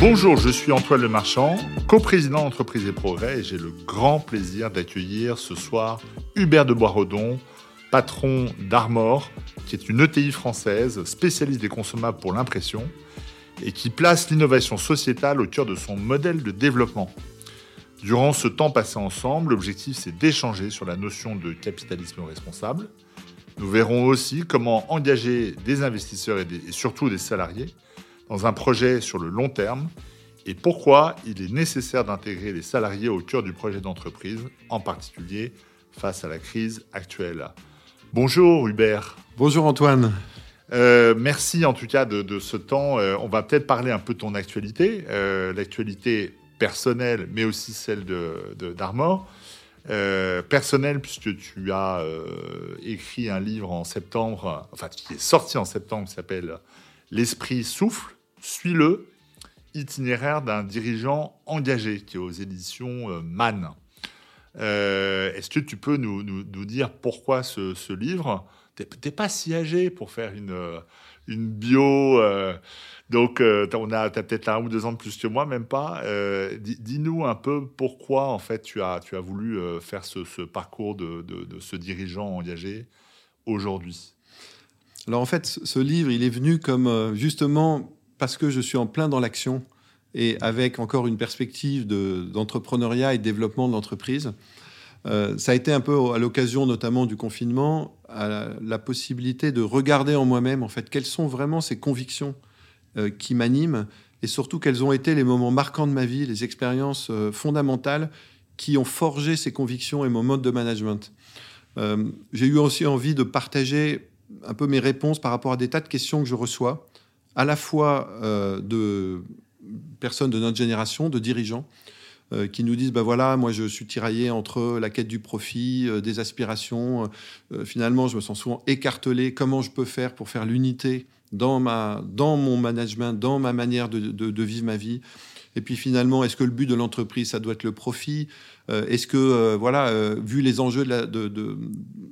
Bonjour, je suis Antoine Lemarchand, coprésident d'Entreprise et Progrès et j'ai le grand plaisir d'accueillir ce soir Hubert de Boisredon, patron d'Armor, qui est une ETI française spécialiste des consommables pour l'impression et qui place l'innovation sociétale au cœur de son modèle de développement. Durant ce temps passé ensemble, l'objectif c'est d'échanger sur la notion de capitalisme responsable. Nous verrons aussi comment engager des investisseurs et, et surtout des salariés dans un projet sur le long terme et pourquoi il est nécessaire d'intégrer les salariés au cœur du projet d'entreprise, en particulier face à la crise actuelle. Bonjour Hubert. Bonjour Antoine. Euh, merci en tout cas de, ce temps. Euh, on va peut-être parler un peu de ton actualité, euh, l'actualité personnelle, mais aussi celle d'Armor. De, personnelle, puisque tu as écrit un livre en septembre, enfin qui est sorti en septembre, qui s'appelle L'esprit souffle, suis-le, itinéraire d'un dirigeant engagé, qui est aux éditions euh, Man. Euh, est-ce que tu peux nous, dire pourquoi ce, livre? T'es pas si âgé pour faire une, euh, une bio. donc, on a, as peut-être un ou deux ans de plus que moi, même pas. Dis-nous un peu pourquoi, en fait, tu as, tu as voulu faire ce, parcours de, de, ce dirigeant engagé aujourd'hui? Alors, en fait, ce livre, il est venu comme justement parce que je suis en plein dans l'action et avec encore une perspective d'entrepreneuriat et de développement de l'entreprise. Euh, ça a été un peu à l'occasion notamment du confinement, la, possibilité de regarder en moi-même en fait quelles sont vraiment ces convictions euh, qui m'animent et surtout quels ont été les moments marquants de ma vie, les expériences euh, fondamentales qui ont forgé ces convictions et mon mode de management. J'ai eu aussi envie de partager un peu mes réponses par rapport à des tas de questions que je reçois à la fois euh, de personnes de notre génération, de dirigeants, euh, qui nous disent, ben voilà, moi je suis tiraillé entre la quête du profit, euh, des aspirations, finalement je me sens souvent écartelé, comment je peux faire pour faire l'unité dans, ma, dans mon management, dans ma manière de, vivre ma vie. Et puis finalement, est-ce que le but de l'entreprise, ça doit être le profit? Est-ce que, voilà, vu les enjeux de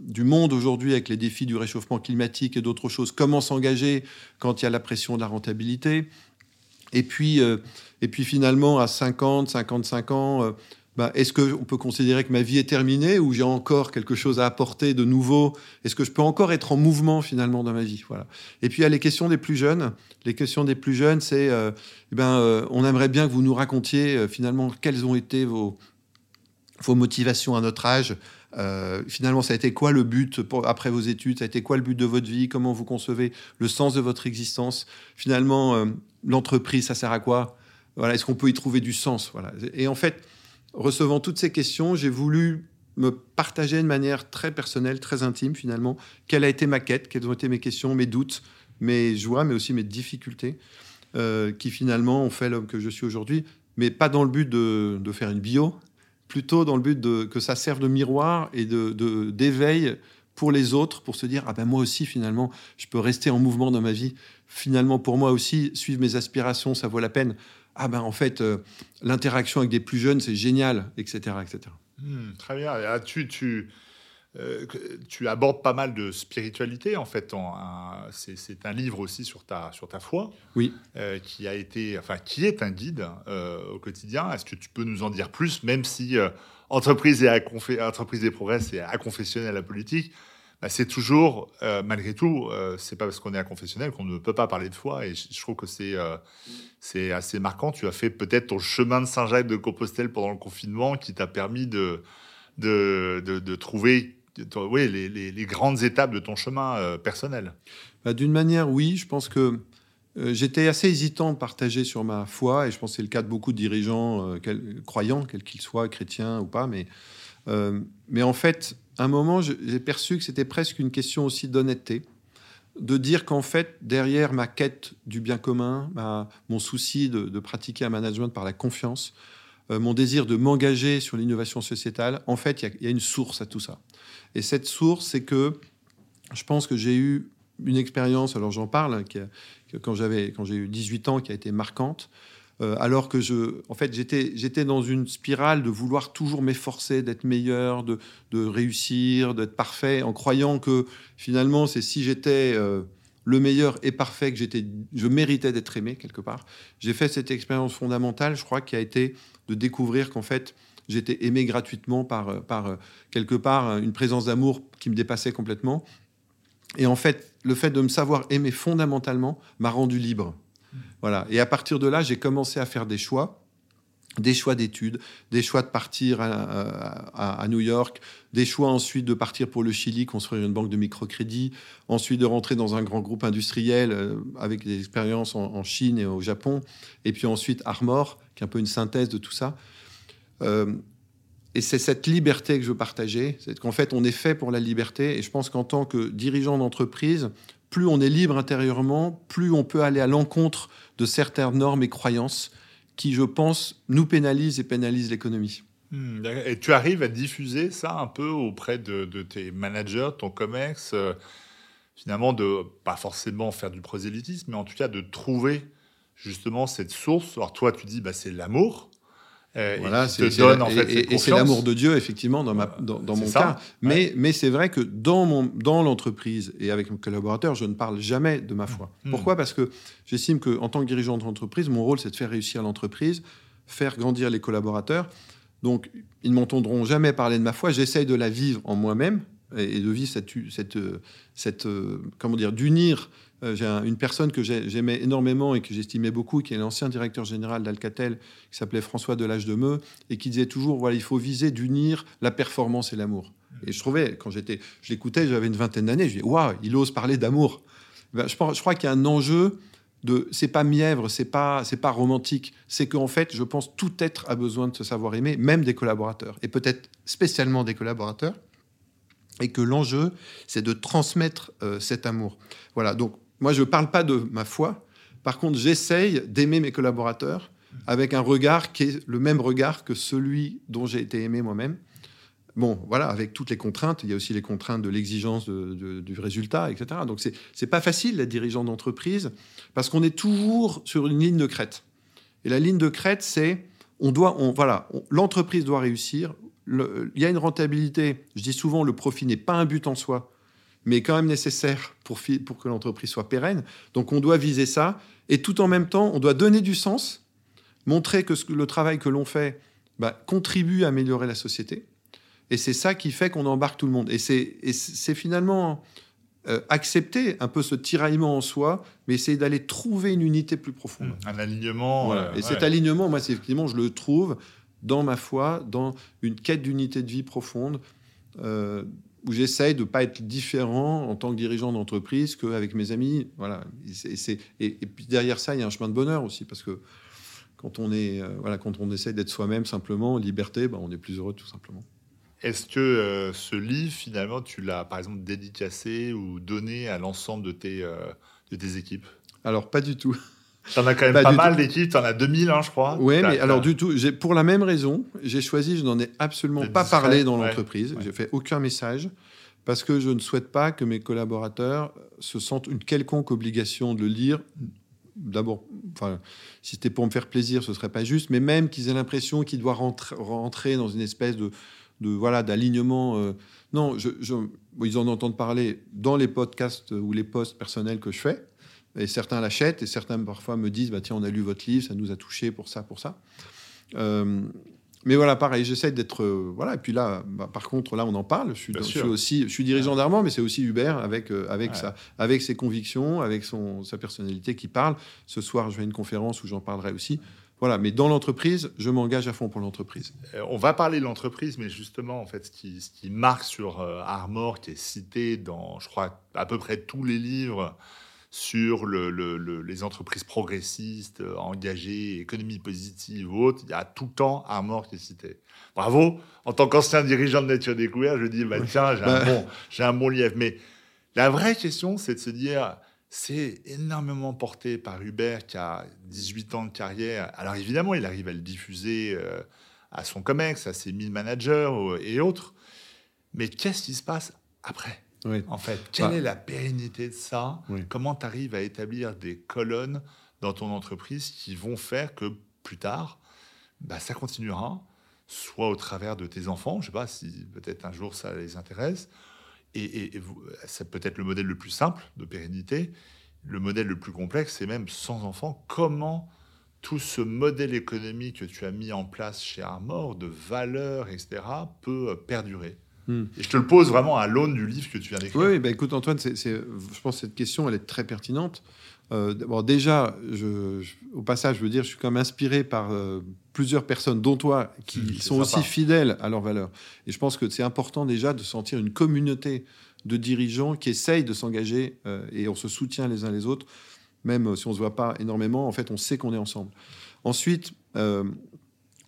du monde aujourd'hui avec les défis du réchauffement climatique et d'autres choses, comment s'engager quand il y a la pression de la rentabilité? Et puis, euh, et puis finalement, à 50, 55 ans, euh, bah, est-ce qu'on peut considérer que ma vie est terminée ou j'ai encore quelque chose à apporter de nouveau? Est-ce que je peux encore être en mouvement finalement dans ma vie? Voilà. Et puis il y a les questions des plus jeunes. Les questions des plus jeunes, c'est euh, eh ben, on aimerait bien que vous nous racontiez finalement quelles ont été vos, motivations à notre âge, euh, finalement, ça a été quoi le but après vos études? Ça a été quoi le but de votre vie? Comment vous concevez le sens de votre existence? Finalement, euh, l'entreprise, ça sert à quoi? Voilà, Est-ce qu'on peut y trouver du sens? Voilà. Et en fait, recevant toutes ces questions, j'ai voulu me partager de manière très personnelle, très intime finalement, quelle a été ma quête, quelles ont été mes questions, mes doutes, mes joies, mais aussi mes difficultés, euh, qui finalement ont fait l'homme que je suis aujourd'hui, mais pas dans le but de, faire une bio, plutôt dans le but de, que ça serve de miroir et de, d'éveil pour les autres, pour se dire, ah ben moi aussi, finalement, je peux rester en mouvement dans ma vie. Finalement, pour moi aussi, suivre mes aspirations, ça vaut la peine. Ah ben en fait, euh, l'interaction avec des plus jeunes, c'est génial, etc. etc. Hmm, très bien. Ah, tu, tu, euh, tu abordes pas mal de spiritualité en fait. C'est un livre aussi sur ta, sur ta foi, oui, euh, qui a été, enfin qui est un guide au quotidien. Est-ce que tu peux nous en dire plus, même si entreprise et entreprise des progrès c'est à confessionnel la politique, bah, c'est toujours malgré tout, c'est pas parce qu'on est à confessionnel qu'on ne peut pas parler de foi. Et je, trouve que c'est c'est assez marquant. Tu as fait peut-être ton chemin de Saint-Jacques de Compostelle pendant le confinement, qui t'a permis de de, de, trouver oui, les, grandes étapes de ton chemin euh, personnel bah, D'une manière, oui. Je pense que euh, j'étais assez hésitant de partager sur ma foi, et je pense que c'est le cas de beaucoup de dirigeants euh, croyants, quels qu'ils soient, chrétiens ou pas. Mais, mais en fait, un moment, j'ai perçu que c'était presque une question aussi d'honnêteté de dire qu'en fait, derrière ma quête du bien commun, mon souci de, pratiquer un management par la confiance, mon désir de m'engager sur l'innovation sociétale, en fait, il y, a une source à tout ça. Et cette source, c'est que je pense que j'ai eu une expérience, alors j'en parle, hein, quand j'avais quand j'ai eu 18 ans, qui a été marquante. Euh, alors que je, en fait, j'étais, j'étais dans une spirale de vouloir toujours m'efforcer d'être meilleur, de, réussir, d'être parfait, en croyant que finalement, c'est si j'étais euh, le meilleur et parfait, que j'étais, je méritais d'être aimé quelque part. J'ai fait cette expérience fondamentale, je crois, qui a été de découvrir qu'en fait, j'étais aimé gratuitement par, par quelque part une présence d'amour qui me dépassait complètement. Et en fait, le fait de me savoir aimer fondamentalement m'a rendu libre. Voilà. Et à partir de là, j'ai commencé à faire des choix des choix d'études, des choix de partir à, New York, des choix ensuite de partir pour le Chili, construire une banque de microcrédit, ensuite de rentrer dans un grand groupe industriel euh, avec des expériences en, Chine et au Japon, et puis ensuite Armor, qui est un peu une synthèse de tout ça. Euh, et c'est cette liberté que je veux partager, c'est qu'en fait on est fait pour la liberté, et je pense qu'en tant que dirigeant d'entreprise, plus on est libre intérieurement, plus on peut aller à l'encontre de certaines normes et croyances qui, je pense, nous pénalisent et pénalisent l'économie. Hmm, et tu arrives à diffuser ça un peu auprès de, tes managers, ton COMEX, euh, finalement, de pas forcément faire du prosélytisme, mais en tout cas de trouver justement cette source? Alors toi, tu dis, bah, c'est l'amour. Euh, voilà, et, c'est l'amour de Dieu effectivement dans, ma, dans, mon cas. Mais, mais c'est vrai que dans, mon, dans l'entreprise et avec mes collaborateurs, je ne parle jamais de ma foi. Hmm. Pourquoi Parce que j'estime qu'en tant que dirigeant d'entreprise, mon rôle c'est de faire réussir l'entreprise, faire grandir les collaborateurs. Donc ils ne m'entendront jamais parler de ma foi. J'essaye de la vivre en moi-même et de vivre cette, cette, cette euh, comment dire, d'unir euh, j'ai une personne que j'aimais énormément et que j'estimais beaucoup, qui est l'ancien directeur général d'Alcatel, qui s'appelait François Delage de Meux, et qui disait toujours voilà, il faut viser d'unir la performance et l'amour. Et je trouvais, quand j'étais, je l'écoutais, j'avais une vingtaine d'années, je disais waouh, il ose parler d'amour. Ben, je, crois qu'il y a un enjeu de c'est pas mièvre, c'est pas pas romantique, c'est qu'en fait, je pense tout être a besoin de se savoir aimer, même des collaborateurs, et peut-être spécialement des collaborateurs, et que l'enjeu, c'est de transmettre euh, cet amour. Voilà, donc moi, je ne parle pas de ma foi. Par contre, j'essaye d'aimer mes collaborateurs avec un regard qui est le même regard que celui dont j'ai été aimé moi-même. Bon, voilà, avec toutes les contraintes. Il y a aussi les contraintes de l'exigence du résultat, etc. Donc, ce n'est pas facile, la dirigeant d'entreprise, parce qu'on est toujours sur une ligne de crête. Et la ligne de crête, c'est on doit, on, voilà, l'entreprise doit réussir. il y a une rentabilité. Je dis souvent, le profit n'est pas un but en soi mais quand même nécessaire pour, pour que l'entreprise soit pérenne. Donc on doit viser ça. Et tout en même temps, on doit donner du sens, montrer que le travail que l'on fait bah, contribue à améliorer la société. Et c'est ça qui fait qu'on embarque tout le monde. Et c'est finalement euh, accepter un peu ce tiraillement en soi, mais essayer d'aller trouver une unité plus profonde. Mmh, un alignement. Euh, et cet alignement, moi, effectivement, je le trouve dans ma foi, dans une quête d'unité de vie profonde, euh, où j'essaye de ne pas être différent en tant que dirigeant d'entreprise qu'avec mes amis. Voilà. Et, et, puis derrière ça, il y a un chemin de bonheur aussi, parce que quand on, est, euh, voilà, quand on essaie d'être soi-même simplement, liberté, ben, on est plus heureux tout simplement. Est-ce que euh, ce livre, finalement, tu l'as par exemple dédicacé ou donné à l'ensemble de, tes euh, de tes équipes? Alors, pas du tout. T'en as quand même pas, mal d'équipes, t'en as 2000, hein, je crois. Oui, mais alors du tout, pour la même raison, j'ai choisi, je n'en ai absolument pas parlé dans l'entreprise, j'ai fait aucun message, parce que je ne souhaite pas que mes collaborateurs se sentent une quelconque obligation de le lire. D'abord, enfin, si c'était pour me faire plaisir, ce serait pas juste, mais même qu'ils aient l'impression qu'ils doivent rentrer, dans une espèce de, de voilà d'alignement. Euh, non, je, ils en entendent parler dans les podcasts ou les posts personnels que je fais. Et certains l'achètent et certains parfois me disent bah, Tiens, on a lu votre livre, ça nous a touché pour ça, pour ça. Euh, mais voilà, pareil, j'essaie d'être. Euh, voilà, et puis là, bah, par contre, là, on en parle. Je suis, je suis aussi, je suis dirigeant d'Armand, mais c'est aussi Hubert avec, euh, avec, avec ses convictions, avec son, sa personnalité qui parle. Ce soir, je vais à une conférence où j'en parlerai aussi. Voilà, mais dans l'entreprise, je m'engage à fond pour l'entreprise. on va parler de l'entreprise, mais justement, en fait, ce qui, ce qui marque sur Armor, qui est cité dans, je crois, à peu près tous les livres sur les entreprises progressistes, euh, engagées, économie positive ou autre, il y a tout le temps Armor qui est cité. Bravo, en tant qu'ancien dirigeant de Nature Découverte, je dis, bah, tiens, j'ai un, bon, un bon lièvre. Mais la vraie question, c'est de se dire, c'est énormément porté par Hubert qui a 18 ans de carrière. Alors évidemment, il arrive à le diffuser euh, à son COMEX, à ses 1000 managers et autres. Mais qu'est-ce qui se passe après? En fait, quelle bah. est la pérennité de ça? Comment tu arrives à établir des colonnes dans ton entreprise qui vont faire que plus tard, bah, ça continuera, soit au travers de tes enfants, je ne sais pas si peut-être un jour ça les intéresse, Et, c'est peut-être le modèle le plus simple de pérennité. Le modèle le plus complexe, c'est même sans enfant. Comment tout ce modèle économique que tu as mis en place chez Armor, de valeur, etc., peut perdurer? Hmm. Et je te le pose vraiment à l'aune du livre que tu viens d'écrire. Oui, bah écoute Antoine, c'est, je pense que cette question, elle est très pertinente. Euh, bon, déjà, je, au passage, je veux dire, je suis quand même inspiré par euh, plusieurs personnes, dont toi, qui mmh, sont aussi fidèles à leurs valeurs. Et je pense que c'est important déjà de sentir une communauté de dirigeants qui essayent de s'engager euh, et on se soutient les uns les autres, même si on ne se voit pas énormément. En fait, on sait qu'on est ensemble. Ensuite,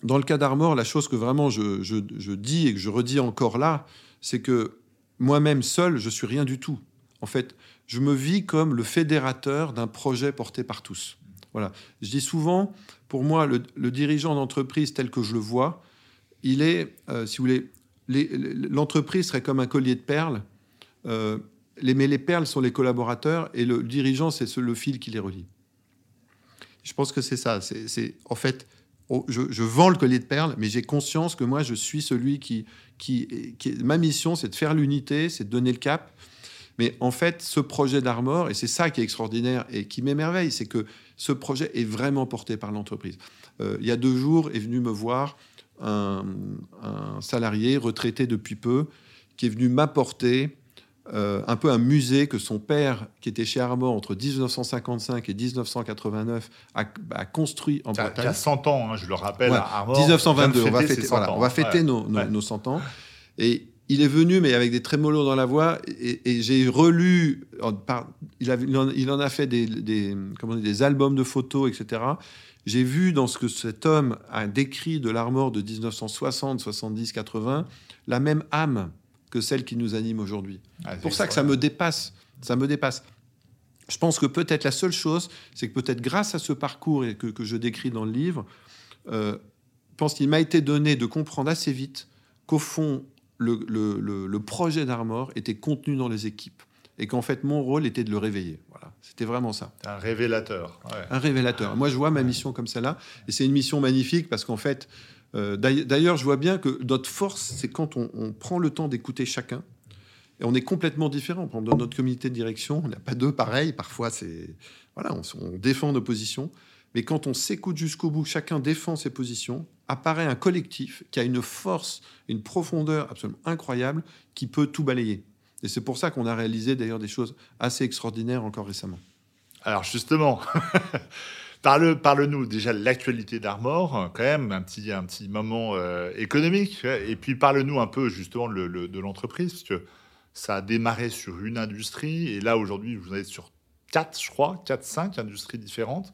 dans le cas d'Armor, la chose que vraiment je, dis et que je redis encore là, c'est que moi-même seul, je suis rien du tout. En fait, je me vis comme le fédérateur d'un projet porté par tous. Voilà. Je dis souvent, pour moi, le, dirigeant d'entreprise tel que je le vois, il est, euh, si vous voulez, l'entreprise serait comme un collier de perles. Euh, les, mais les perles sont les collaborateurs et le dirigeant, c'est le fil qui les relie. Je pense que c'est ça. C'est en fait, oh, je, vends le collier de perles, mais j'ai conscience que moi, je suis celui qui, qui, ma mission, c'est de faire l'unité, c'est de donner le cap. Mais en fait, ce projet d'Armor, et c'est ça qui est extraordinaire et qui m'émerveille, c'est que ce projet est vraiment porté par l'entreprise. Euh, il y a deux jours est venu me voir un, salarié retraité depuis peu qui est venu m'apporter euh, un peu un musée que son père, qui était chez Armor entre 1955 et 1989, a, construit en Bretagne. Il y a 100 ans, hein, je le rappelle, à Armor. 1922, on va fêter, on va fêter nos, nos, nos, 100 ans. Et il est venu, mais avec des trémolos dans la voix, et, j'ai relu, il, il, en, a fait des, des, des albums de photos, etc. J'ai vu dans ce que cet homme a décrit de l'armor de 1960, 70, 80, la même âme que celle qui nous anime aujourd'hui. Ah, pour ça que ça me dépasse, ça me dépasse. Je pense que peut-être la seule chose, c'est que peut-être grâce à ce parcours et que, que, je décris dans le livre, euh, je pense qu'il m'a été donné de comprendre assez vite qu'au fond, le, projet d'Armor était contenu dans les équipes et qu'en fait mon rôle était de le réveiller. Voilà, c'était vraiment ça. Un révélateur. Un révélateur. Moi, je vois ma mission comme celle-là, et c'est une mission magnifique parce qu'en fait, euh, d'ailleurs, je vois bien que notre force, c'est quand on, prend le temps d'écouter chacun. Et on est complètement différent. Dans notre comité de direction, on n'a pas deux pareils. Parfois, c'est voilà, on, on défend nos positions. Mais quand on s'écoute jusqu'au bout, chacun défend ses positions, apparaît un collectif qui a une force, une profondeur absolument incroyable qui peut tout balayer. Et c'est pour ça qu'on a réalisé d'ailleurs des choses assez extraordinaires encore récemment. Alors justement, parle, parle-nous déjà de l'actualité d'Armor, quand même, un petit, un petit moment euh, économique. Et puis parle-nous un peu justement de l'entreprise, parce que ça a démarré sur une industrie, et là aujourd'hui vous êtes sur quatre, je crois, quatre, cinq industries différentes.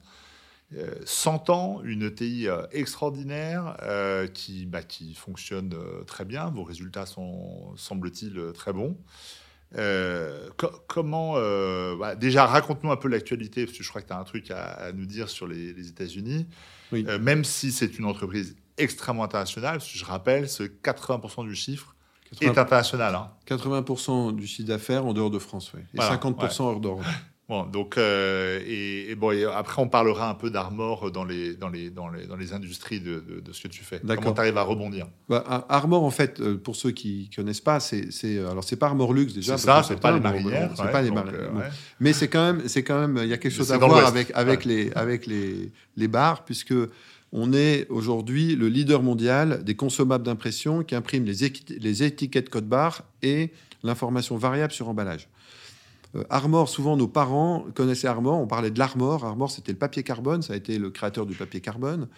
100 euh, ans, une ETI euh, extraordinaire euh, qui, bah, qui fonctionne très bien. Vos résultats sont, semble-t-il, très bons. Comment bah, déjà raconte-nous un peu l'actualité parce que je crois que tu as un truc à, nous dire sur les, États-Unis. même si c'est une entreprise extrêmement internationale, je rappelle, ce 80% du chiffre est international. 80% hein. du chiffre d'affaires en dehors de France, oui. Et 50% hors d'Europe. Bon, donc, euh, et, bon, après, on parlera un peu d'Armor dans les, dans, les, dans, les, dans les industries de, de, ce que tu fais. Comment tu arrives à rebondir? Bah, Armor, en fait, euh, pour ceux qui ne connaissent pas, c'est, alors c'est pas Armor Luxe déjà. C'est ça, c'est pas, les marinières. C'est pas les marinières. Mais c'est quand même, c'est quand même, il y a quelque chose à voir avec, avec, les, avec les, les bars, puisque on est aujourd'hui le leader mondial des consommables d'impression qui impriment les, les étiquettes code barre et l'information variable sur emballage. Euh, Armor, souvent nos parents connaissaient Armor, on parlait de l'Armor. Armor, c'était le papier carbone, ça a été le créateur du papier carbone.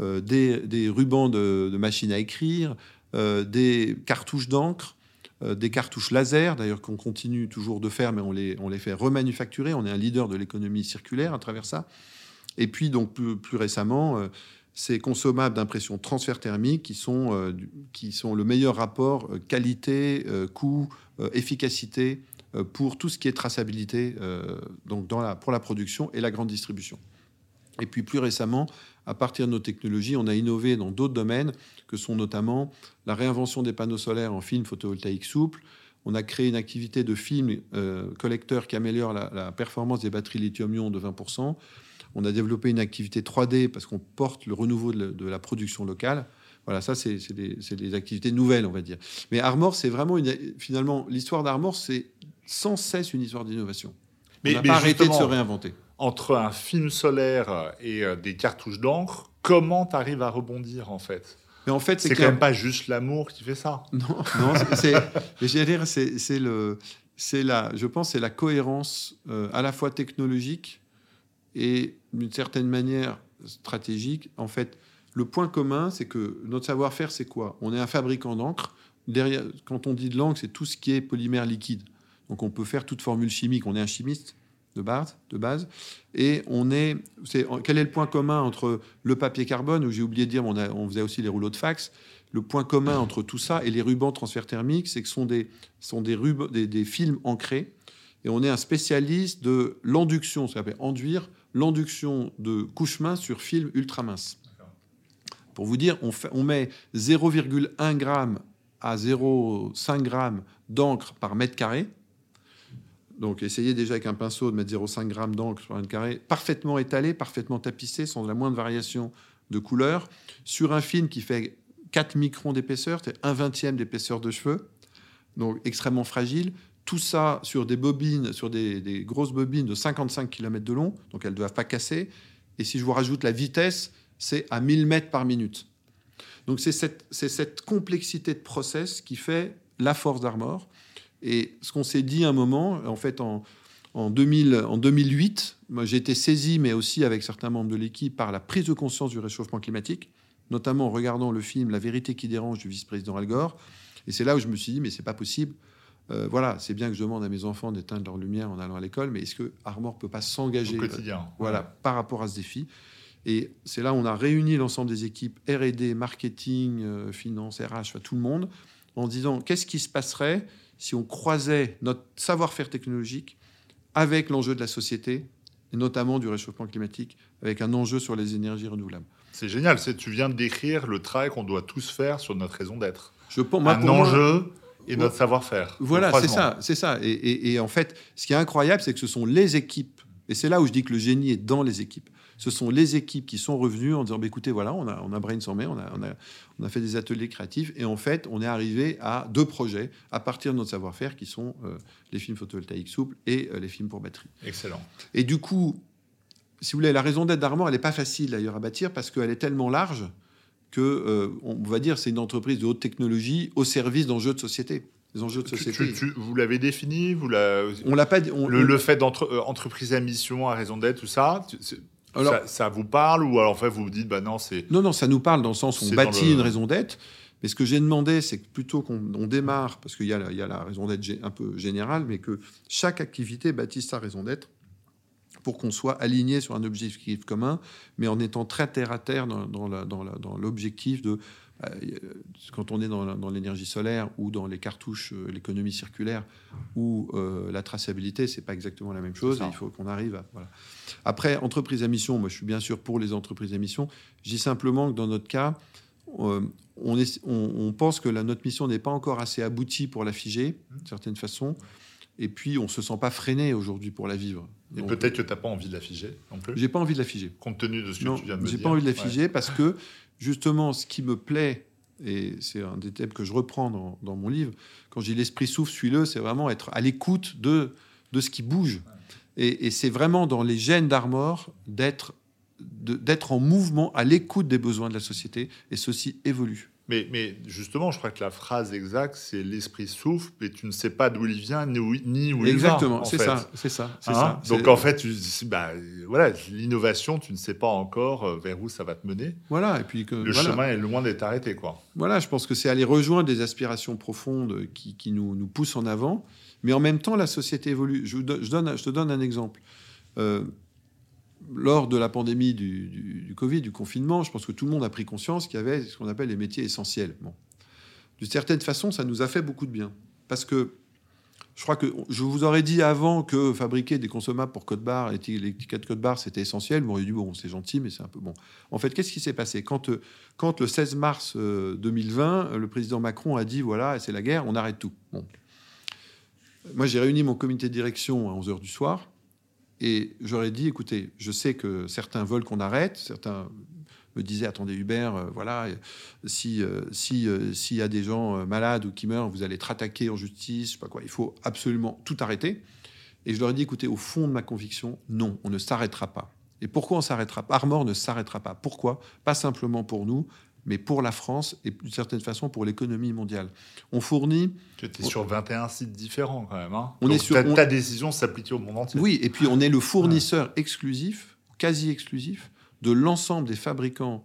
Euh, des, rubans de, machines à écrire, euh, des cartouches d'encre, des cartouches laser, d'ailleurs qu'on continue toujours de faire, mais on les, fait remanufacturer. On est un leader de l'économie circulaire à travers ça. Et puis, donc, plus, récemment, ces consommables d'impression transfert thermique qui sont, qui sont le meilleur rapport qualité, coût, efficacité euh, pour tout ce qui est traçabilité euh, donc pour la production et la grande distribution. Et puis plus récemment, à partir de nos technologies, on a innové dans d'autres domaines, que sont notamment la réinvention des panneaux solaires en film photovoltaïque souple. On a créé une activité de film euh, collecteur qui améliore la, performance des batteries lithium-ion de 20%. On a développé une activité 3D parce qu'on porte le renouveau de la production locale. Voilà, ça, c'est des, activités nouvelles, on va dire. Mais Armor, c'est vraiment finalement, l'histoire d'Armor, c'est sans cesse une histoire d'innovation. Mais, on n'a pas arrêté de se réinventer. Entre un film solaire et euh, des cartouches d'encre, comment tu arrives à rebondir, en fait? Mais en fait, c'est quand même pas juste l'amour qui fait ça. Non, non, c'est, dire, c'est le, c'est la, je pense, c'est la cohérence euh, à la fois technologique et d'une certaine manière stratégique. En fait, le point commun, c'est que notre savoir-faire, c'est quoi? On est un fabricant d'encre. Derrière, quand on dit de l'encre, c'est tout ce qui est polymère liquide. Donc, on peut faire toute formule chimique. On est un chimiste de base, de base. Et on est, quel est le point commun entre le papier carbone, où j'ai oublié de dire, on, faisait aussi les rouleaux de fax, le point commun entre tout ça et les rubans transfert thermique, c'est que ce sont des, sont des, des, des, films ancrés. Et on est un spécialiste de l'enduction, ce qu'on appelle enduire, l'enduction de couche sur film ultra mince. Pour vous dire, on, on met 0,1 g à 0,5 g d'encre par mètre carré. Donc essayez déjà avec un pinceau de mettre 0,5 g d'encre sur un carré, parfaitement étalé, parfaitement tapissé, sans la moindre variation de couleur, sur un film qui fait 4 microns d'épaisseur, c'est un vingtième d'épaisseur de cheveux, donc extrêmement fragile. Tout ça sur des bobines, sur des, grosses bobines de 55 km de long, donc elles ne doivent pas casser. Et si je vous rajoute la vitesse, c'est à 1000 mètres par minute. Donc c'est cette, cette, complexité de process qui fait la force d'Armor. Et ce qu'on s'est dit un moment, en fait, en, en, 2000, en 2008, j'ai été saisi, mais aussi avec certains membres de l'équipe, par la prise de conscience du réchauffement climatique notamment en regardant le film La vérité qui dérange du vice-président Al Gore. Et c'est là où je me suis dit, mais c'est pas possible. Euh, voilà, c'est bien que je demande à mes enfants d'éteindre leur lumière en allant à l'école, mais est-ce que Armor peut pas s'engager quotidien Voilà, par rapport à ce défi? Et c'est là où on a réuni l'ensemble des équipes R&D, marketing, euh, finance, RH, tout le monde, en disant qu'est-ce qui se passerait si on croisait notre savoir-faire technologique avec l'enjeu de la société, et notamment du réchauffement climatique, avec un enjeu sur les énergies renouvelables. C'est génial. C'est tu viens de décrire le travail qu'on doit tous faire sur notre raison d'être. Je pense, un enjeu et notre savoir-faire. Voilà, c'est ça, c'est ça. Et, en fait, ce qui est incroyable, c'est que ce sont les équipes. Et c'est là où je dis que le génie est dans les équipes. Ce sont les équipes qui sont revenues en disant bah, écoutez, voilà, on a, on a brainstormé, on a, on, a, on a fait des ateliers créatifs. Et en fait, on est arrivé à deux projets à partir de notre savoir-faire qui sont euh, les films photovoltaïques souples et euh, les films pour batterie. Excellent. Et du coup, si vous voulez, la raison d'être d'Armor, elle n'est pas facile d'ailleurs à bâtir parce qu'elle est tellement large que, euh, on va dire, c'est une entreprise de haute technologie au service d'enjeux de société. Les enjeux de société. vous l'avez défini vous la, On l'a pas. le, fait d'entreprise à mission, à raison d'être, tout ça, alors, ça, vous parle ou alors en fait vous vous dites bah non c'est. Non non, ça nous parle dans le sens où on bâtit une raison d'être. Mais ce que j'ai demandé, c'est que plutôt qu'on démarre, parce qu'il y, y, a la raison d'être un peu générale, mais que chaque activité bâtisse sa raison d'être pour qu'on soit aligné sur un objectif commun, mais en étant très terre à terre dans, l'objectif de quand on est dans, l'énergie solaire ou dans les cartouches, euh, l'économie circulaire ou euh, la traçabilité, c'est pas exactement la même chose. il faut qu'on arrive à. Après, entreprise à mission, moi je suis bien sûr pour les entreprises à mission. Je dis simplement que dans notre cas, on, est, on, pense que la, notre mission n'est pas encore assez aboutie pour la figer, d'une certaine façon. Et puis, on ne se sent pas freiné aujourd'hui pour la vivre. Et peut-être que tu n'as pas envie de la figer non plus? J'ai pas envie de la figer. Compte tenu de ce que tu viens de me dire. J'ai pas envie de la figer parce que, justement, ce qui me plaît, et c'est un des thèmes que je reprends dans, mon livre, quand j'ai l'esprit souffle, suis-le, c'est vraiment être à l'écoute de, de ce qui bouge. Et, et c'est vraiment dans les gènes d'Armor d'être d'être en mouvement à l'écoute des besoins de la société, et ceci évolue. Mais, justement, je crois que la phrase exacte, c'est l'esprit souffle, et tu ne sais pas d'où il vient ni où, ni où Exactement, c'est ça, c'est ça, hein ça. Donc en fait, bah, voilà, l'innovation, tu ne sais pas encore euh, vers où ça va te mener. Voilà, et puis que, le chemin est loin d'être arrêté, quoi. Voilà, je pense que c'est aller rejoindre des aspirations profondes qui, nous, nous poussent en avant, mais en même temps, la société évolue. Je, je, donne, je te donne un exemple. Euh, lors de la pandémie du, Covid, du confinement, je pense que tout le monde a pris conscience qu'il y avait ce qu'on appelle les métiers essentiels. Bon. D'une certaine façon, ça nous a fait beaucoup de bien. Parce que je crois que je vous aurais dit avant que fabriquer des consommables pour code barre, l'étiquette code barre, c'était essentiel. Vous m'auriez dit, bon, c'est gentil, mais c'est un peu bon. En fait, qu'est-ce qui s'est passé? Quand, euh, quand le 16 mars 2020, euh, le président Macron a dit, voilà, c'est la guerre, on arrête tout. Bon. Moi, j'ai réuni mon comité de direction à 11h du soir. Et j'aurais dit, écoutez, je sais que certains veulent qu'on arrête, certains me disait attendez Hubert, euh, voilà, si si s'il y a des gens malades ou qui meurent, vous allez être attaqué en justice, je sais pas quoi. Il faut absolument tout arrêter. Et je leur ai dit écoutez, au fond de ma conviction, non, on ne s'arrêtera pas. Et pourquoi on s'arrêtera pas? Armor ne s'arrêtera pas. Pourquoi? Pas simplement pour nous, mais pour la France et d'une certaine façon pour l'économie mondiale. On fournit. Tu étais sur 21 sites différents quand même. Hein. on est sur, ta, décision s'applique au monde entier. Oui, et puis on est le fournisseur exclusif, quasi exclusif, de l'ensemble des fabricants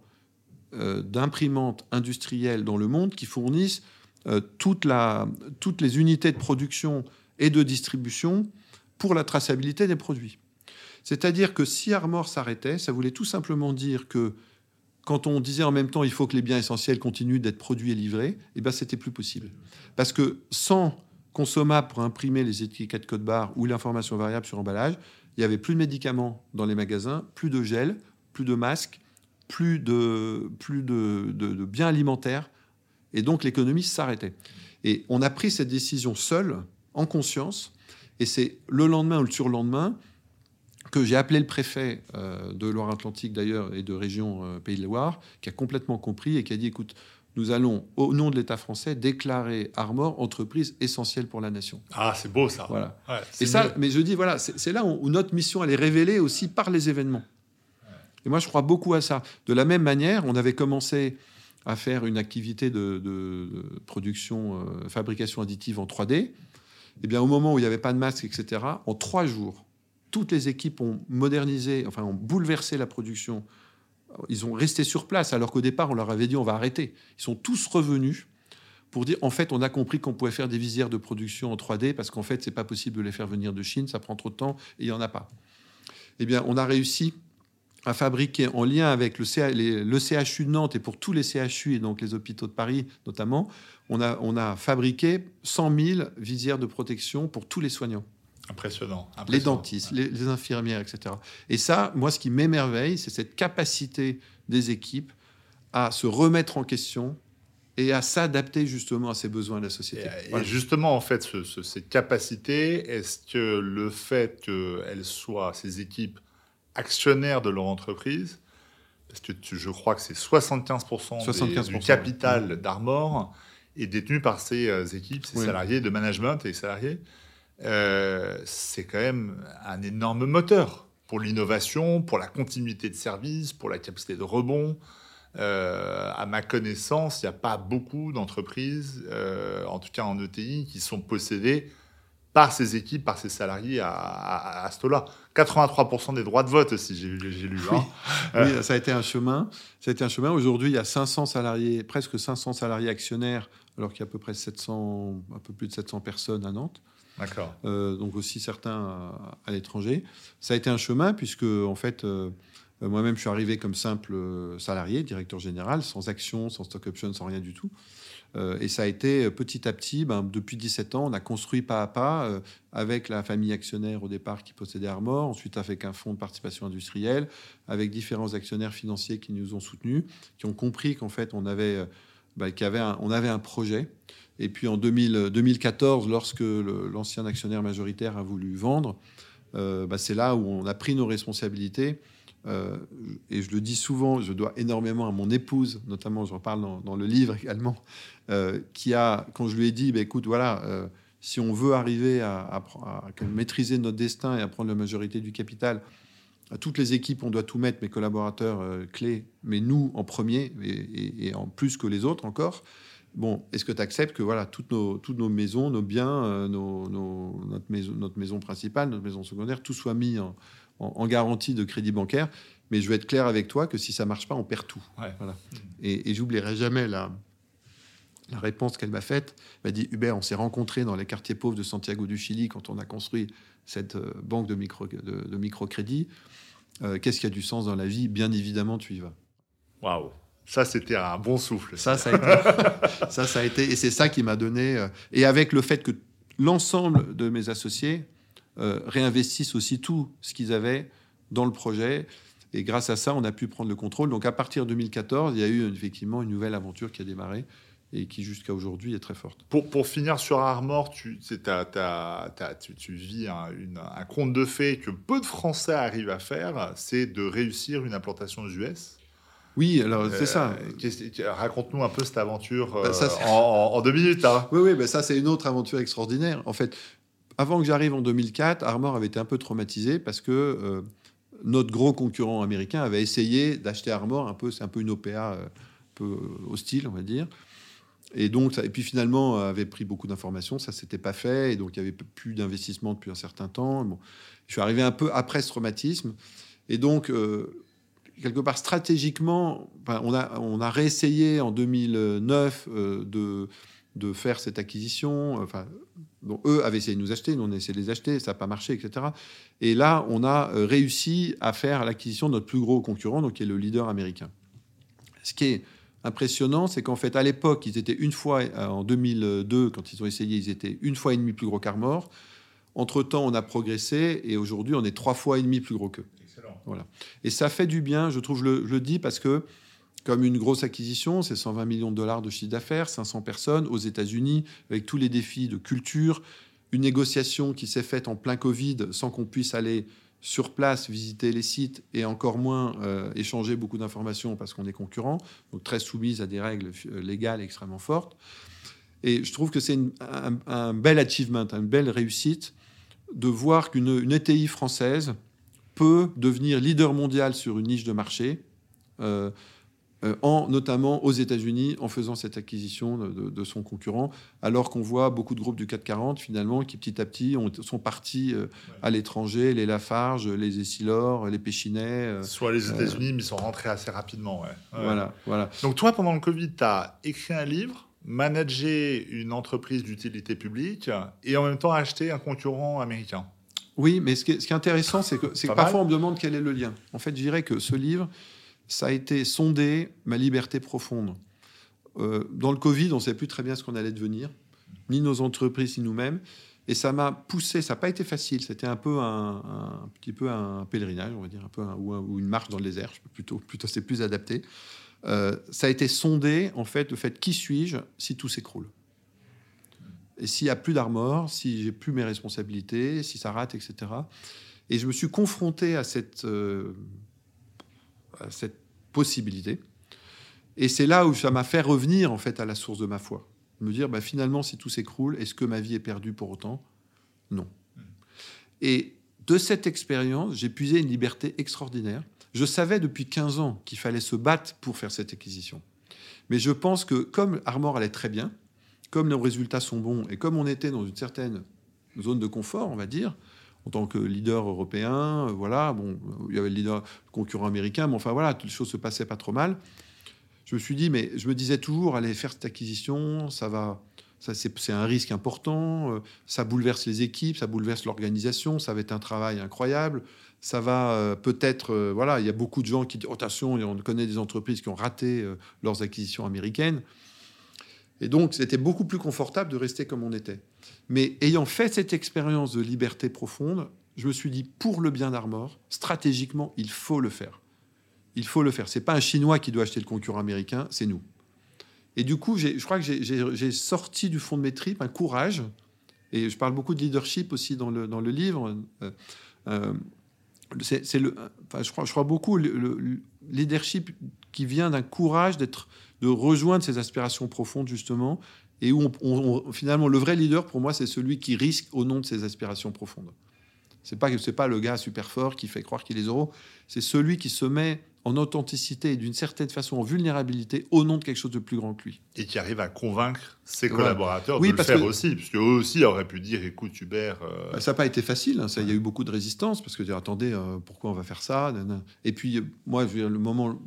euh, d'imprimantes industrielles dans le monde qui fournissent euh, toute la, toutes les unités de production et de distribution pour la traçabilité des produits. C'est-à-dire que si Armor s'arrêtait, ça voulait tout simplement dire que quand on disait en même temps il faut que les biens essentiels continuent d'être produits et livrés, eh ben c'était plus possible. Parce que sans consommable pour imprimer les étiquettes code barre ou l'information variable sur emballage, il n'y avait plus de médicaments dans les magasins, plus de gel, plus de masques, plus de, plus de, de biens alimentaires, et donc l'économie s'arrêtait. Et on a pris cette décision seul, en conscience, et c'est le lendemain ou le surlendemain que j'ai appelé le préfet euh, de Loire-Atlantique d'ailleurs et de région euh, Pays de Loire, qui a complètement compris et qui a dit écoute, nous allons, au nom de l'État français, déclarer Armor entreprise essentielle pour la nation. Ah, c'est beau ça. Voilà. et ça, mais je dis voilà, c'est là où, notre mission elle est révélée aussi par les événements. Et moi, je crois beaucoup à ça. De la même manière, on avait commencé à faire une activité de, production, euh, fabrication additive en 3D. Et eh bien, au moment où il n'y avait pas de masque, etc., en trois jours, toutes les équipes ont modernisé, enfin ont bouleversé la production. Ils ont resté sur place alors qu'au départ on leur avait dit on va arrêter. Ils sont tous revenus pour dire en fait on a compris qu'on pouvait faire des visières de production en 3D parce qu'en fait c'est pas possible de les faire venir de Chine, ça prend trop de temps et il y en a pas. Eh bien on a réussi à fabriquer en lien avec le, CHU de Nantes et pour tous les CHU et donc les hôpitaux de Paris notamment, on a, on a fabriqué 100 000 visières de protection pour tous les soignants. Impressionnant. Les dentistes, les, infirmières, etc. Et ça, moi, ce qui m'émerveille, c'est cette capacité des équipes à se remettre en question et à s'adapter justement à ces besoins de la société. Et, justement, en fait, ce, cette capacité, est-ce que le fait qu'elles soient, ces équipes, actionnaires de leur entreprise, parce que je crois que c'est 75%, du capital d'Armor, est détenu par ces euh, équipes, ces salariés de management et salariés. Euh, c'est quand même un énorme moteur pour l'innovation, pour la continuité de service, pour la capacité de rebond. Euh, à ma connaissance, il n'y a pas beaucoup d'entreprises, euh, en tout cas en ETI, qui sont possédées par ces équipes, par ces salariés à, à, ce taux-là. 83% des droits de vote aussi, j'ai lu. Hein. Oui, ça a été un chemin. Ça a été un chemin. Aujourd'hui, il y a 500 salariés, presque 500 salariés actionnaires, alors qu'il y a à peu près 700, un peu plus de 700 personnes à Nantes. D'accord. Euh, donc aussi certains à, l'étranger. Ça a été un chemin puisque en fait, euh, moi-même, je suis arrivé comme simple salarié, directeur général, sans action, sans stock option, sans rien du tout. Euh, et ça a été petit à petit, ben, depuis 17 ans, on a construit pas à pas avec la famille actionnaire au départ qui possédait Armor, ensuite avec un fonds de participation industrielle, avec différents actionnaires financiers qui nous ont soutenus, qui ont compris qu'en fait on avait, ben, on avait un projet et puis en 2014, lorsque l'ancien actionnaire majoritaire a voulu vendre, euh, bah, c'est là où on a pris nos responsabilités. Euh, et je le dis souvent, je dois énormément à mon épouse, notamment, j'en parle dans, le livre également, euh, qui a, quand je lui ai dit, bah, écoute, voilà, si on veut arriver à, maîtriser notre destin et à prendre la majorité du capital, à toutes les équipes, on doit tout mettre, mes collaborateurs clés, mais nous en premier, et en plus que les autres encore. Bon, est-ce que tu acceptes que voilà, toutes, nos, toutes nos maisons, nos biens, euh, notre, maison, notre maison principale, notre maison secondaire, tout soit mis en, garantie de crédit bancaire? Mais je vais être clair avec toi que si ça marche pas, on perd tout. Voilà. Et, et j'oublierai jamais la, la réponse qu'elle m'a faite. Elle m'a dit Hubert, on s'est rencontrés dans les quartiers pauvres de Santiago du Chili quand on a construit cette euh, banque de, micro, de, microcrédit. Euh, qu'est-ce qui a du sens dans la vie? Bien évidemment, tu y vas. Waouh ça, c'était un bon souffle. Ça, ça a été. ça, ça a été et c'est ça qui m'a donné. Euh, et avec le fait que l'ensemble de mes associés euh, réinvestissent aussi tout ce qu'ils avaient dans le projet. Et grâce à ça, on a pu prendre le contrôle. Donc, à partir de 2014, il y a eu effectivement une nouvelle aventure qui a démarré et qui, jusqu'à aujourd'hui, est très forte. Pour, pour finir sur Armor, tu, tu, tu vis un, un conte de fées que peu de Français arrivent à faire c'est de réussir une implantation aux US Oui, alors c'est ça. Raconte-nous un peu cette aventure bah, en, deux minutes. Hein. Oui, oui, bah, ça c'est une autre aventure extraordinaire. En fait, avant que j'arrive en 2004, Armor avait été un peu traumatisé parce que notre gros concurrent américain avait essayé d'acheter Armor un peu, c'est un peu une OPA un peu hostile, on va dire. Et donc, et puis finalement, avait pris beaucoup d'informations, ça s'était pas fait, et donc il y avait plus d'investissement depuis un certain temps. Bon, je suis arrivé un peu après ce traumatisme, et donc euh, quelque part stratégiquement, on a réessayé en 2009 euh, de faire cette acquisition. Eux avaient essayé de nous acheter, nous on a essayé de les acheter, ça n'a pas marché, etc. Et là, on a euh, réussi à faire l'acquisition de notre plus gros concurrent, donc qui est le leader américain. Ce qui est impressionnant, c'est qu'en fait, à l'époque, ils étaient une fois, euh, en 2002, quand ils ont essayé, ils étaient une fois et demi plus gros qu'Armor. Entre-temps, on a progressé et aujourd'hui, on est trois fois et demi plus gros qu'eux. Et ça fait du bien, je trouve, je le, dis parce que, comme une grosse acquisition, c'est 120 millions de dollars de chiffre d'affaires, 500 personnes aux États-Unis, avec tous les défis de culture, une négociation qui s'est faite en plein Covid sans qu'on puisse aller sur place, visiter les sites et encore moins euh, échanger beaucoup d'informations parce qu'on est concurrent, donc très soumise à des règles euh, légales extrêmement fortes. Et je trouve que c'est un, bel achievement, une belle réussite de voir qu'une une ETI française peut devenir leader mondial sur une niche de marché. Euh, euh, en, notamment aux États-Unis, en faisant cette acquisition de, son concurrent, alors qu'on voit beaucoup de groupes du 440 finalement qui petit à petit ont, sont partis euh, à l'étranger, les Lafarge, les Essilor, les Péchinet. Euh, Soit les États-Unis, mais ils sont rentrés assez rapidement. Voilà, voilà. Donc toi, pendant le Covid, tu as écrit un livre, managé une entreprise d'utilité publique et en même temps acheté un concurrent américain. Oui, mais ce qui est, intéressant, c'est que, que parfois on me demande quel est le lien. En fait, je dirais que ce livre, ça a été sonder ma liberté profonde. Euh, dans le Covid, on ne savait plus très bien ce qu'on allait devenir, ni nos entreprises, ni nous-mêmes. Et ça m'a poussé, ça n'a pas été facile, c'était un peu un, petit peu un pèlerinage, on va dire, un peu ou, une marche dans le désert, plutôt, plutôt c'est plus adapté. Euh, ça a été sondé, en fait, le fait qui suis-je si tout s'écroule? Et s'il n'y a plus d'armor, si j'ai plus mes responsabilités, si ça rate, etc. Et je me suis confronté à cette, euh, cette possibilité. Et c'est là où ça m'a fait revenir en fait à la source de ma foi. Me dire, bah, finalement, si tout s'écroule, est-ce que ma vie est perdue pour autant? Non. Et de cette expérience, j'ai puisé une liberté extraordinaire. Je savais depuis 15 ans qu'il fallait se battre pour faire cette acquisition. Mais je pense que comme Armor allait très bien, comme nos résultats sont bons et comme on était dans une certaine zone de confort, on va dire, en tant que leader européen. Euh, voilà, bon, il y avait le leader concurrent américain, mais enfin voilà, toutes les choses se passaient pas trop mal. Je me suis dit, mais je me disais toujours, allez faire cette acquisition, ça va, ça c'est un risque important, euh, ça bouleverse les équipes, ça bouleverse l'organisation, ça va être un travail incroyable. Ça va euh, peut-être, voilà, il y a beaucoup de gens qui disent, attention, on connaît des entreprises qui ont raté leurs acquisitions américaines. Et donc, c'était beaucoup plus confortable de rester comme on était. Mais ayant fait cette expérience de liberté profonde, je me suis dit, pour le bien d'Armor, stratégiquement, il faut le faire. Il faut le faire. C'est pas un Chinois qui doit acheter le concurrent américain, c'est nous. Et du coup, je crois que j'ai sorti du fond de mes tripes un courage. Et je parle beaucoup de leadership aussi dans le, dans le livre. Euh, euh, c'est le, enfin, je, crois, je crois beaucoup le, leadership qui vient d'un courage d'être de rejoindre ses aspirations profondes, justement, et où on, finalement, le vrai leader, pour moi, c'est celui qui risque au nom de ses aspirations profondes. C'est pas c'est pas le gars super fort qui fait croire qu'il est zéro, c'est celui qui se met en authenticité et d'une certaine façon en vulnérabilité au nom de quelque chose de plus grand que lui. Et qui arrive à convaincre ses collaborateurs de le faire aussi, parce qu'eux aussi auraient pu dire écoute Hubert. Euh, bah, ça n'a pas été facile, hein, ça, il y a eu beaucoup de résistance parce que dire attendez euh, pourquoi on va faire ça Et puis moi je le moment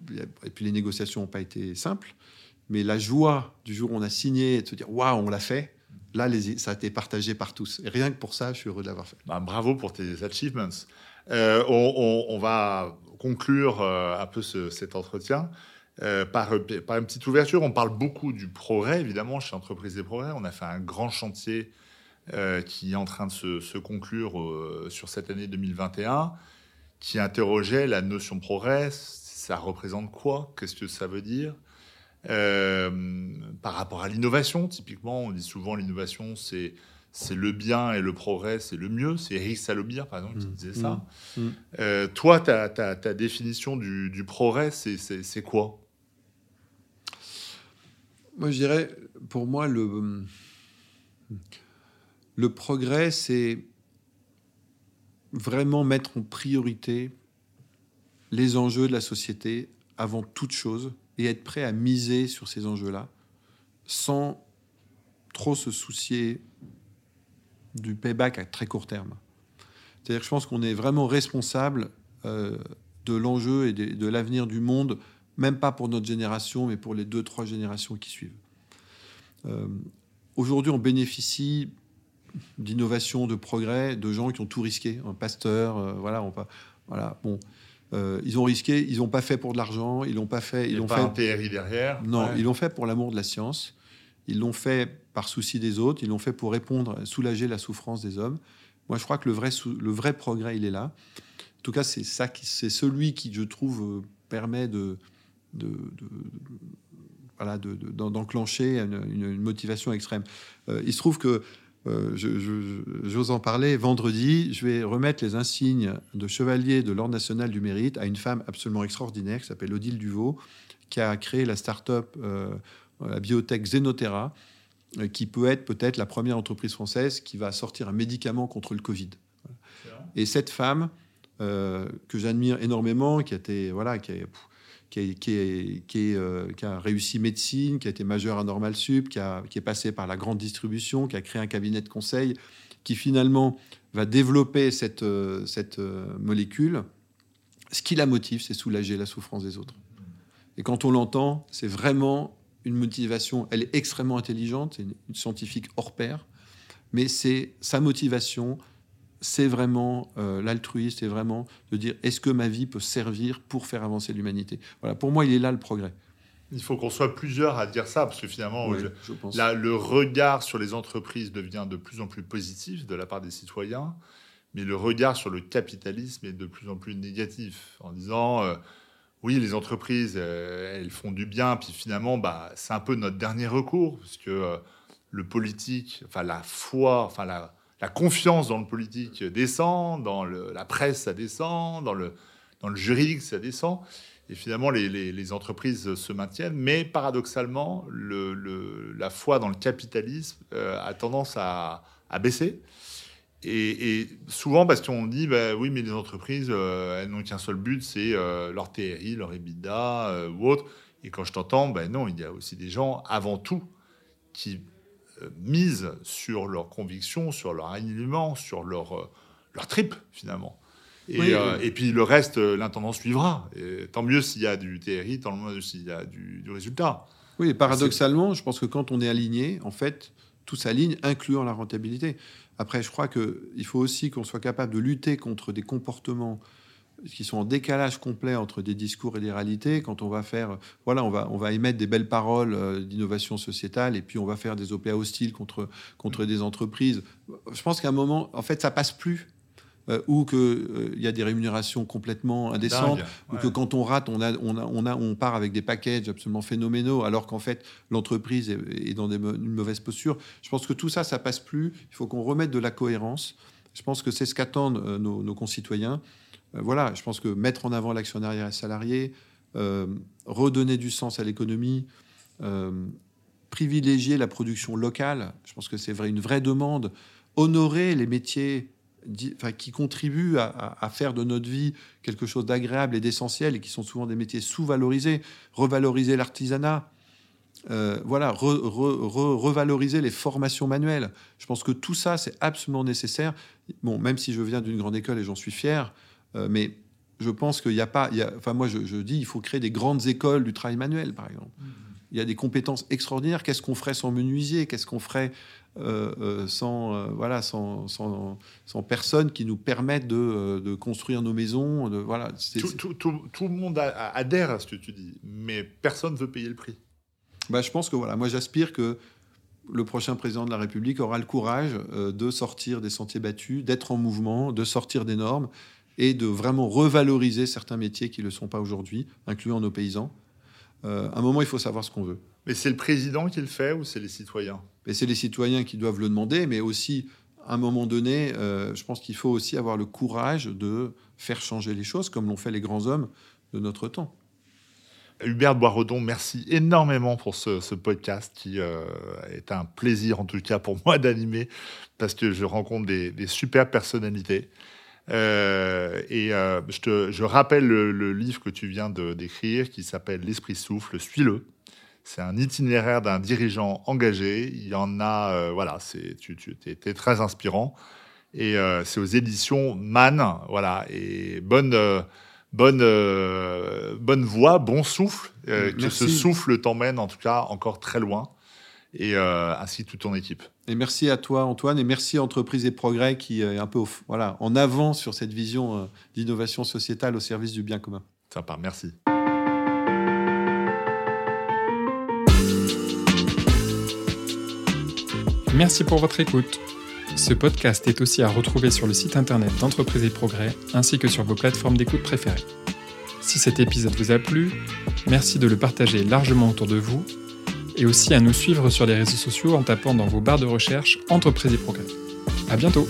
et puis les négociations n'ont pas été simples. Mais la joie du jour où on a signé et de se dire waouh, on l'a fait, là, les, ça a été partagé par tous. Et rien que pour ça, je suis heureux de l'avoir fait. Bah, bravo pour tes achievements. Euh, on, va conclure euh, un peu cet entretien euh, par, une petite ouverture. On parle beaucoup du progrès, évidemment, chez Entreprises des Progrès. On a fait un grand chantier qui est en train de se, se conclure sur cette année 2021, qui interrogeait la notion progrès. Ça représente quoi? Qu'est-ce que ça veut dire? Par rapport à l'innovation, typiquement, on dit souvent l'innovation, c'est c'est le bien et le progrès, c'est le mieux. C'est Eric Salobir, par exemple, qui Mm. disait ça. Mm. Mm. Euh, toi, ta, ta- ta définition du, du progrès, c'est- c'est c'est quoi? Moi, je dirais, pour moi, le, le progrès, c'est vraiment mettre en priorité les enjeux de la société avant toute chose et être prêt à miser sur ces enjeux-là sans trop se soucier du payback à très court terme. C'est-à-dire que je pense qu'on est vraiment responsable euh, de l'enjeu et de, l'avenir du monde même pas pour notre génération, mais pour les deux, trois générations qui suivent. Euh, Aujourd'hui, on bénéficie d'innovation, de progrès, de gens qui ont tout risqué. Un pasteur, euh, voilà, on pas, voilà, bon, euh, ils ont risqué, ils n'ont pas fait pour de l'argent, ils l'ont pas fait, Il ils l'ont fait. un TRI derrière Non, Ouais. ils l'ont fait pour l'amour de la science. Ils l'ont fait par souci des autres. Ils l'ont fait pour répondre, soulager la souffrance des hommes. Moi, je crois que le vrai, le vrai progrès, il est là. En tout cas, c'est ça, qui- c'est celui qui, je trouve, euh, permet de, de, de- voilà, de- de- d'en- d'enclencher une motivation extrême. Euh, il se trouve que euh, j'ose en parler. Vendredi, je vais remettre les insignes de chevalier de l'Ordre national du mérite à une femme absolument extraordinaire qui s'appelle Odile Duvaux, qui a créé la start-up, euh, la biotech Xenotera, euh, qui peut être peut-être la première entreprise française qui va sortir un médicament contre le Covid. Et cette femme, euh, que j'admire énormément, qui a, été, voilà, qui, a, qui, est- euh, qui a réussi médecine, qui a été majeure à Normal Sup, qui, a- qui est passé par la grande distribution, qui a créé un cabinet de conseil, qui finalement va développer cette, euh, cette euh, molécule. Ce qui la motive, c'est soulager la souffrance des autres. Et quand on l'entend, c'est vraiment une motivation. Elle est extrêmement intelligente, c'est une scientifique hors pair, mais c'est sa motivation, c'est vraiment euh, l'altruisme, c'est vraiment de dire est-ce que ma vie peut servir pour faire avancer l'humanité? Voilà, pour moi, il est là le progrès. Il faut qu'on soit plusieurs à dire ça, parce que finalement, je- je là, le regard sur les entreprises devient de plus en plus positif de la part des citoyens, mais le regard sur le capitalisme est de plus en plus négatif, en disant, euh, oui, les entreprises, euh, elles font du bien, puis finalement, bah, c'est un peu notre dernier recours, parce que euh, le politique, enfin la foi, enfin la, la confiance dans le politique descend, dans la presse, ça descend, dans le, juridique, ça descend. Et finalement, les, entreprises se maintiennent, mais paradoxalement, le- la foi dans le capitalisme euh, a tendance à, baisser. Et, souvent, parce qu'on dit, bah, oui, mais les entreprises, euh, elles n'ont qu'un seul but, c'est euh, leur TRI, leur EBITDA ou autre. Et quand je t'entends, ben non, il y a aussi des gens, avant tout, qui misent sur leurs convictions, sur leur alignement, sur leur, euh, leur trip, finalement. Et, Oui, euh, oui. et puis le reste, euh, l'intendant suivra. Et tant mieux s'il y a du TRI, tant mieux s'il y a du, du résultat. Oui, et paradoxalement, je pense que quand on est aligné, en fait, tout s'aligne, incluant la rentabilité. Après, je crois qu'il faut aussi qu'on soit capable de lutter contre des comportements qui sont en décalage complet entre des discours et des réalités. Quand on va faire, voilà, on va, on va émettre des belles paroles euh, d'innovation sociétale et puis on va faire des OPA hostiles contre, contre des entreprises. Je pense qu'à un moment, en fait, ça passe plus. Euh, ou qu'il y a des rémunérations complètement indécentes Dingue, ou que quand on rate, on, a, on, a, on, a, on part avec des packages absolument phénoménaux, alors qu'en fait, l'entreprise est, est dans des, une mauvaise posture. Je pense que tout ça, ça passe plus. Il faut qu'on remette de la cohérence. Je pense que c'est ce qu'attendent euh, nos, nos concitoyens. Euh, voilà, je pense que mettre en avant l'actionnariat salarié, euh, redonner du sens à l'économie, euh, privilégier la production locale, je pense que c'est vrai, une vraie demande, honorer les métiers qui contribuent à, faire de notre vie quelque chose d'agréable et d'essentiel et qui sont souvent des métiers sous-valorisés, revaloriser l'artisanat, voilà, re- re- re- revaloriser les formations manuelles. Je pense que tout ça, c'est absolument nécessaire. Bon, même si je viens d'une grande école et j'en suis fier, euh, mais je pense qu'il n'y a pas. il y a- enfin, moi, je, je dis, il faut créer des grandes écoles du travail manuel, par exemple. Il y a des compétences extraordinaires. Qu'est-ce qu'on ferait sans menuisier? Qu'est-ce qu'on ferait euh, euh, sans, euh, voilà, sans, sans, sans personnes qui nous permettent de, de construire nos maisons de, voilà, Tout, tout- tout- tout le monde adhère à ce que tu dis, mais personne ne veut payer le prix. Bah, je pense que voilà, moi j'aspire que le prochain président de la République aura le courage euh, de sortir des sentiers battus, d'être en mouvement, de sortir des normes et de vraiment revaloriser certains métiers qui ne le sont pas aujourd'hui, incluant nos paysans. Euh, à un moment, il faut savoir ce qu'on veut. Mais c'est le président qui le fait ou c'est les citoyens? Mais c'est les citoyens qui doivent le demander, mais aussi à un moment donné, euh, je pense qu'il faut aussi avoir le courage de faire changer les choses, comme l'ont fait les grands hommes de notre temps. Hubert Boisredon, merci énormément pour ce, podcast qui euh, est un plaisir en tout cas pour moi d'animer parce que je rencontre des, super personnalités. Euh, et je, te, je, rappelle le, livre que tu viens d'écrire qui s'appelle L'Esprit souffle, suis-le. C'est un itinéraire d'un dirigeant engagé. Il y en a, euh, voilà, c'est, tu, tu es, très inspirant. Et euh, c'est aux éditions Man, voilà. Et bonne, euh, bonne, bonne voix, bon souffle, que ce souffle t'emmène en tout cas encore très loin. Et ainsi toute ton équipe. Et merci à toi, Antoine, et merci Entreprise et Progrès qui est un peu voilà, en avant sur cette vision d'innovation sociétale au service du bien commun. Sympa, merci. Merci pour votre écoute. Ce podcast est aussi à retrouver sur le site internet d'Entreprise et Progrès ainsi que sur vos plateformes d'écoute préférées. Si cet épisode vous a plu, merci de le partager largement autour de vous et aussi à nous suivre sur les réseaux sociaux en tapant dans vos barres de recherche Entreprise et Progrès. À bientôt!